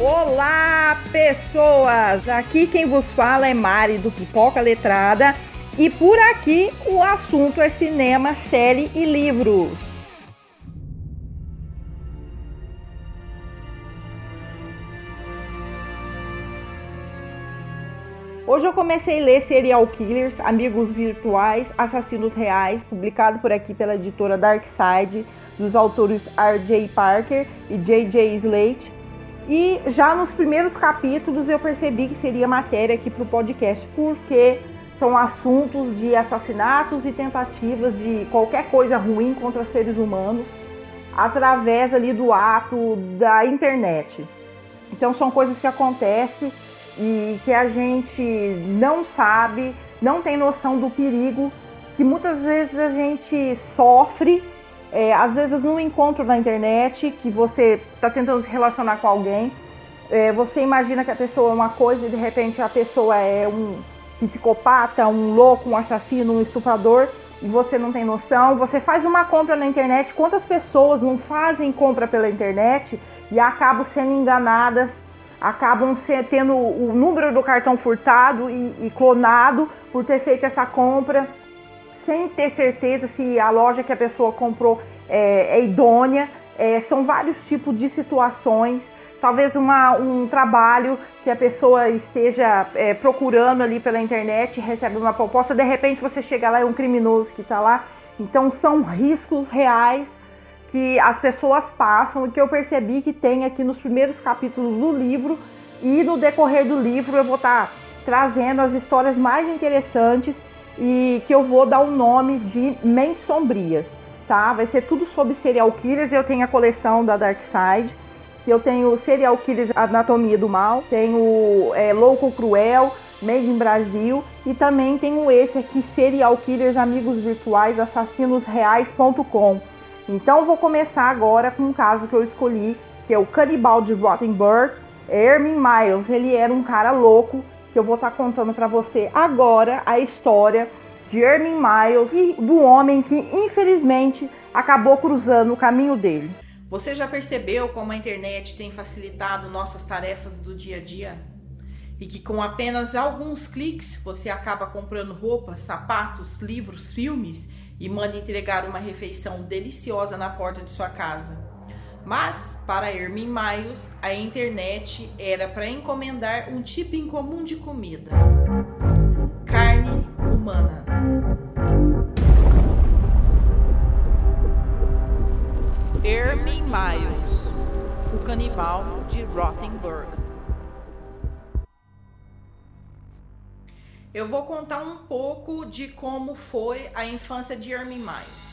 Olá, pessoas! Aqui quem vos fala é Mari do Pipoca Letrada e por aqui o assunto é cinema, série e livros. Hoje eu comecei a ler Serial Killers, Amigos Virtuais, Assassinos Reais, publicado por aqui pela editora Darkside, dos autores R.J. Parker e J.J. Slate. E já nos primeiros capítulos eu percebi que seria matéria aqui para o podcast, porque são assuntos de assassinatos e tentativas de qualquer coisa ruim contra seres humanos através ali do ato da internet. Então são coisas que acontecem e que a gente não sabe, não tem noção do perigo que muitas vezes a gente sofre é, às vezes, num encontro na internet, que você está tentando se relacionar com alguém, é, você imagina que a pessoa é uma coisa e de repente a pessoa é um psicopata, um louco, um assassino, um estuprador e você não tem noção. Você faz uma compra na internet, quantas pessoas não fazem compra pela internet e acabam sendo enganadas, acabam tendo o número do cartão furtado e, e clonado por ter feito essa compra sem ter certeza se a loja que a pessoa comprou é, é idônea. É, são vários tipos de situações. Talvez uma, um trabalho que a pessoa esteja é, procurando ali pela internet, recebe uma proposta, de repente você chega lá e é um criminoso que está lá. Então são riscos reais que as pessoas passam e que eu percebi que tem aqui nos primeiros capítulos do livro e no decorrer do livro eu vou estar tá trazendo as histórias mais interessantes e que eu vou dar o nome de Mentes Sombrias, tá? Vai ser tudo sobre serial killers. Eu tenho a coleção da Dark Side, que eu tenho Serial Killers Anatomia do Mal, tenho é, Louco Cruel, Made in Brasil e também tenho esse aqui, Serial Killers Amigos Virtuais Assassinosreais.com. Então vou começar agora com um caso que eu escolhi, que é o Canibal de Rottenburg, Herman Miles. Ele era um cara louco que eu vou estar tá contando para você agora a história de Herman Miles e do homem que infelizmente acabou cruzando o caminho dele. Você já percebeu como a internet tem facilitado nossas tarefas do dia a dia? E que com apenas alguns cliques você acaba comprando roupas, sapatos, livros, filmes e manda entregar uma refeição deliciosa na porta de sua casa. Mas, para Hermin Miles, a internet era para encomendar um tipo incomum de comida: carne humana. Hermin Miles, o canibal de Rothenburg. Eu vou contar um pouco de como foi a infância de Hermin Miles.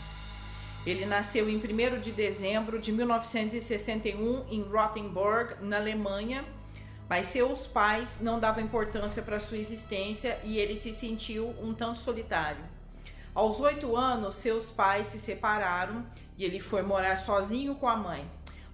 Ele nasceu em 1 de dezembro de 1961 em Rothenburg, na Alemanha, mas seus pais não davam importância para sua existência e ele se sentiu um tanto solitário. Aos oito anos, seus pais se separaram e ele foi morar sozinho com a mãe,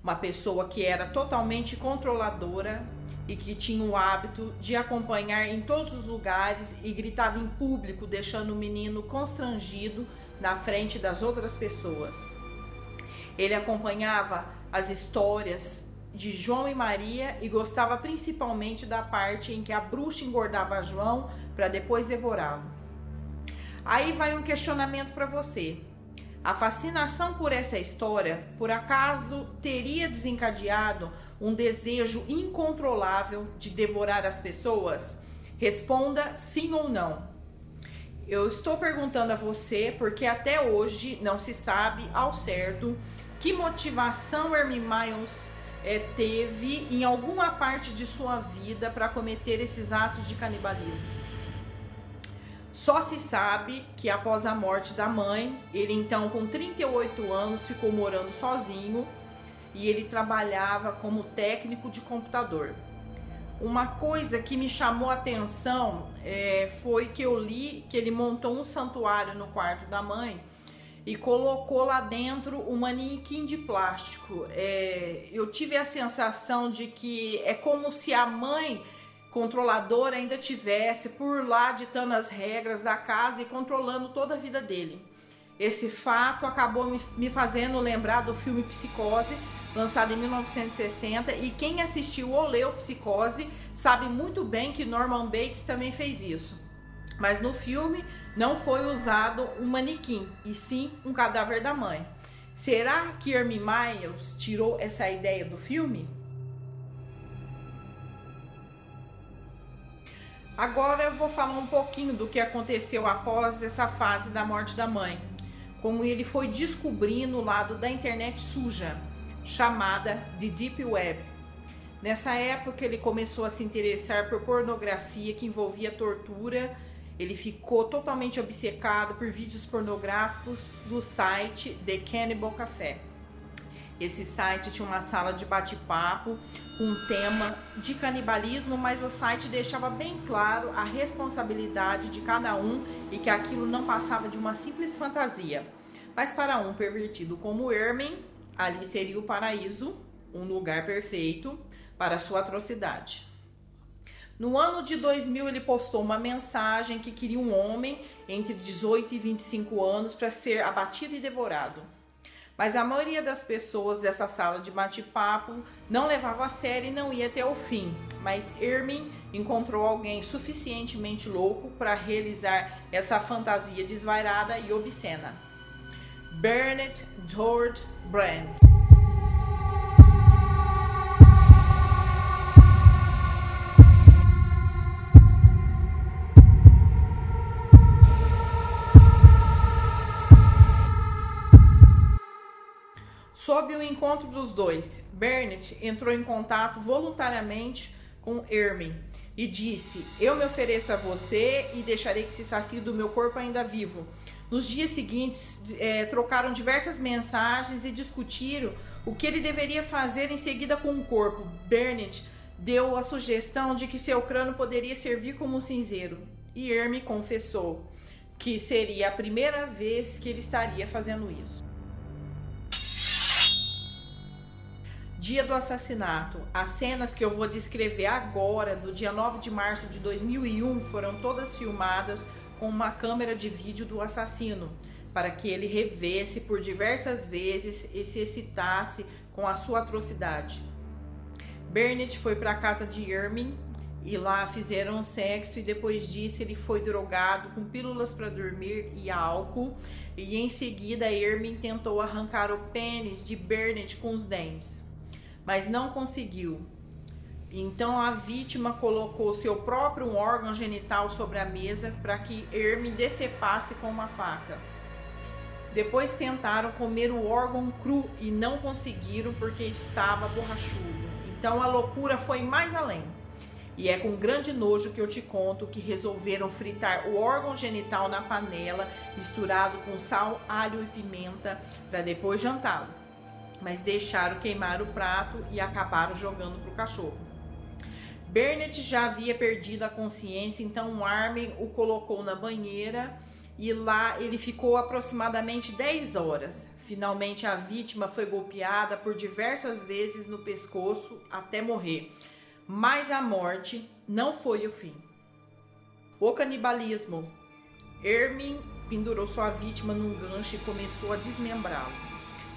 uma pessoa que era totalmente controladora e que tinha o hábito de acompanhar em todos os lugares e gritava em público, deixando o menino constrangido na frente das outras pessoas. Ele acompanhava as histórias de João e Maria e gostava principalmente da parte em que a bruxa engordava João para depois devorá-lo. Aí vai um questionamento para você. A fascinação por essa história, por acaso, teria desencadeado um desejo incontrolável de devorar as pessoas? Responda sim ou não. Eu estou perguntando a você porque até hoje não se sabe ao certo que motivação Hermie Miles é, teve em alguma parte de sua vida para cometer esses atos de canibalismo. Só se sabe que após a morte da mãe, ele então com 38 anos ficou morando sozinho e ele trabalhava como técnico de computador. Uma coisa que me chamou a atenção é, foi que eu li que ele montou um santuário no quarto da mãe e colocou lá dentro um manequim de plástico. É, eu tive a sensação de que é como se a mãe controladora ainda tivesse por lá ditando as regras da casa e controlando toda a vida dele. Esse fato acabou me, me fazendo lembrar do filme Psicose, lançado em 1960, e quem assistiu ou leu Psicose sabe muito bem que Norman Bates também fez isso. Mas no filme não foi usado um manequim, e sim um cadáver da mãe. Será que Hermie Miles tirou essa ideia do filme? Agora eu vou falar um pouquinho do que aconteceu após essa fase da morte da mãe. Como ele foi descobrindo o lado da internet suja, chamada de Deep Web. Nessa época ele começou a se interessar por pornografia que envolvia tortura ele ficou totalmente obcecado por vídeos pornográficos do site The Cannibal Café. Esse site tinha uma sala de bate-papo com um tema de canibalismo, mas o site deixava bem claro a responsabilidade de cada um e que aquilo não passava de uma simples fantasia. Mas para um pervertido como Herman, ali seria o paraíso, um lugar perfeito para sua atrocidade. No ano de 2000, ele postou uma mensagem que queria um homem entre 18 e 25 anos para ser abatido e devorado. Mas a maioria das pessoas dessa sala de bate-papo não levava a sério e não ia até o fim. Mas Hermin encontrou alguém suficientemente louco para realizar essa fantasia desvairada e obscena. Bernard George Brandt. Sob o encontro dos dois, Bernett entrou em contato voluntariamente com Hermin e disse: Eu me ofereço a você e deixarei que se sacie do meu corpo ainda vivo. Nos dias seguintes, é, trocaram diversas mensagens e discutiram o que ele deveria fazer em seguida com o corpo. Bernett deu a sugestão de que seu crânio poderia servir como cinzeiro e Hermie confessou que seria a primeira vez que ele estaria fazendo isso. Dia do assassinato. As cenas que eu vou descrever agora, do dia 9 de março de 2001, foram todas filmadas com uma câmera de vídeo do assassino, para que ele revesse por diversas vezes e se excitasse com a sua atrocidade. Bernett foi para a casa de Ermin e lá fizeram sexo e depois disso ele foi drogado com pílulas para dormir e álcool e em seguida Ermin tentou arrancar o pênis de Bernett com os dentes mas não conseguiu. Então a vítima colocou seu próprio órgão genital sobre a mesa para que Herme decepasse com uma faca. Depois tentaram comer o órgão cru e não conseguiram porque estava borrachudo. Então a loucura foi mais além. E é com grande nojo que eu te conto que resolveram fritar o órgão genital na panela, misturado com sal, alho e pimenta, para depois jantá-lo mas deixaram queimar o prato e acabaram jogando para o cachorro. Bernett já havia perdido a consciência, então Armin o colocou na banheira e lá ele ficou aproximadamente 10 horas. Finalmente a vítima foi golpeada por diversas vezes no pescoço até morrer. Mas a morte não foi o fim. O canibalismo. Hermin pendurou sua vítima num gancho e começou a desmembrá-lo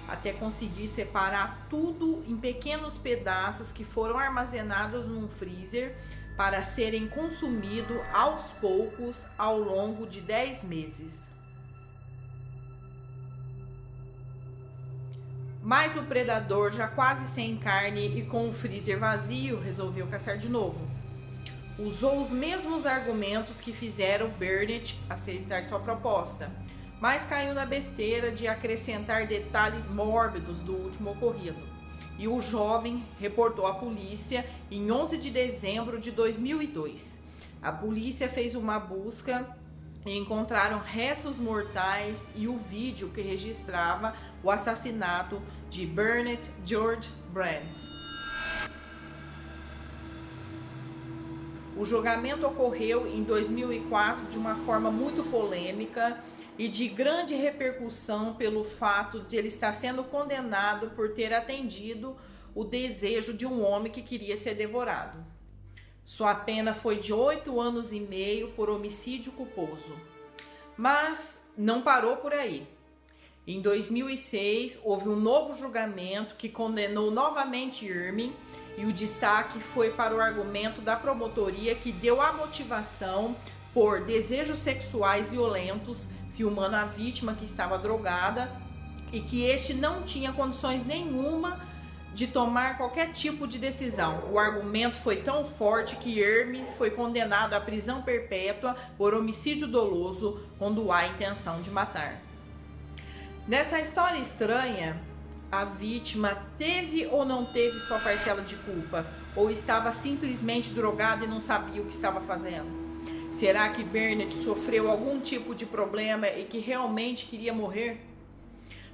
até conseguir separar tudo em pequenos pedaços que foram armazenados num freezer para serem consumidos aos poucos ao longo de 10 meses. Mas o predador, já quase sem carne e com o freezer vazio, resolveu caçar de novo. Usou os mesmos argumentos que fizeram Burnett aceitar sua proposta mas caiu na besteira de acrescentar detalhes mórbidos do último ocorrido. E o jovem reportou à polícia em 11 de dezembro de 2002. A polícia fez uma busca e encontraram restos mortais e o vídeo que registrava o assassinato de Bernard George Brands. O julgamento ocorreu em 2004 de uma forma muito polêmica e de grande repercussão pelo fato de ele estar sendo condenado por ter atendido o desejo de um homem que queria ser devorado. Sua pena foi de oito anos e meio por homicídio culposo. Mas não parou por aí. Em 2006, houve um novo julgamento que condenou novamente Irmin e o destaque foi para o argumento da promotoria que deu a motivação por desejos sexuais violentos, filmando a vítima que estava drogada e que este não tinha condições nenhuma de tomar qualquer tipo de decisão. O argumento foi tão forte que Herme foi condenado à prisão perpétua por homicídio doloso quando há intenção de matar. Nessa história estranha, a vítima teve ou não teve sua parcela de culpa? Ou estava simplesmente drogada e não sabia o que estava fazendo? Será que Bernard sofreu algum tipo de problema e que realmente queria morrer?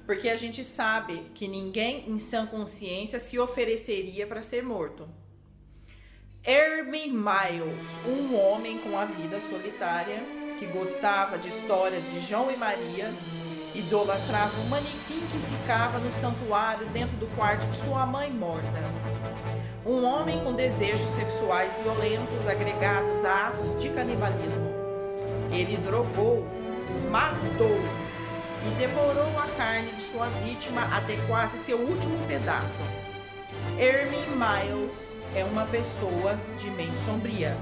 Porque a gente sabe que ninguém em sã consciência se ofereceria para ser morto. Hermie Miles, um homem com a vida solitária, que gostava de histórias de João e Maria, idolatrava um manequim que ficava no santuário dentro do quarto de sua mãe morta. Um homem com desejos sexuais violentos agregados a atos de canibalismo. Ele drogou, matou e devorou a carne de sua vítima até quase seu último pedaço. Hermie Miles é uma pessoa de mente sombria.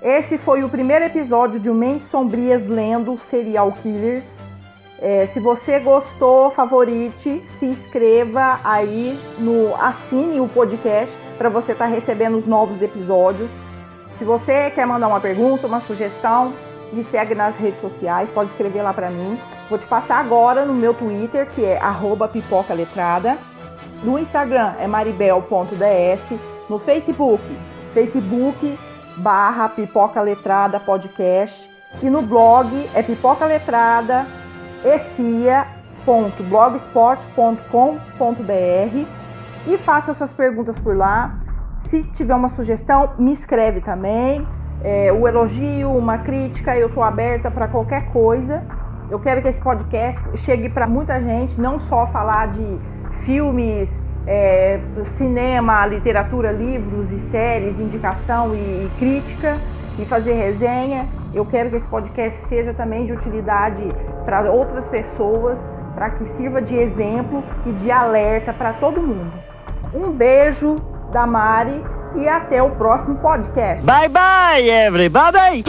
Esse foi o primeiro episódio de Mentes Sombrias lendo Serial Killers. É, se você gostou, favorite, se inscreva aí no assine o podcast para você estar tá recebendo os novos episódios. Se você quer mandar uma pergunta, uma sugestão, me segue nas redes sociais, pode escrever lá para mim. Vou te passar agora no meu Twitter, que é @pipoca_letrada. No Instagram é maribel.ds. No Facebook, Facebook barra Pipoca Letrada Podcast. E no blog é pipoca letrada ecia.blogspot.com.br e faça suas perguntas por lá. Se tiver uma sugestão, me escreve também. É, o elogio, uma crítica, eu estou aberta para qualquer coisa. Eu quero que esse podcast chegue para muita gente, não só falar de filmes, é, cinema, literatura, livros e séries, indicação e, e crítica, e fazer resenha. Eu quero que esse podcast seja também de utilidade para outras pessoas, para que sirva de exemplo e de alerta para todo mundo. Um beijo da Mari e até o próximo podcast. Bye bye, everybody!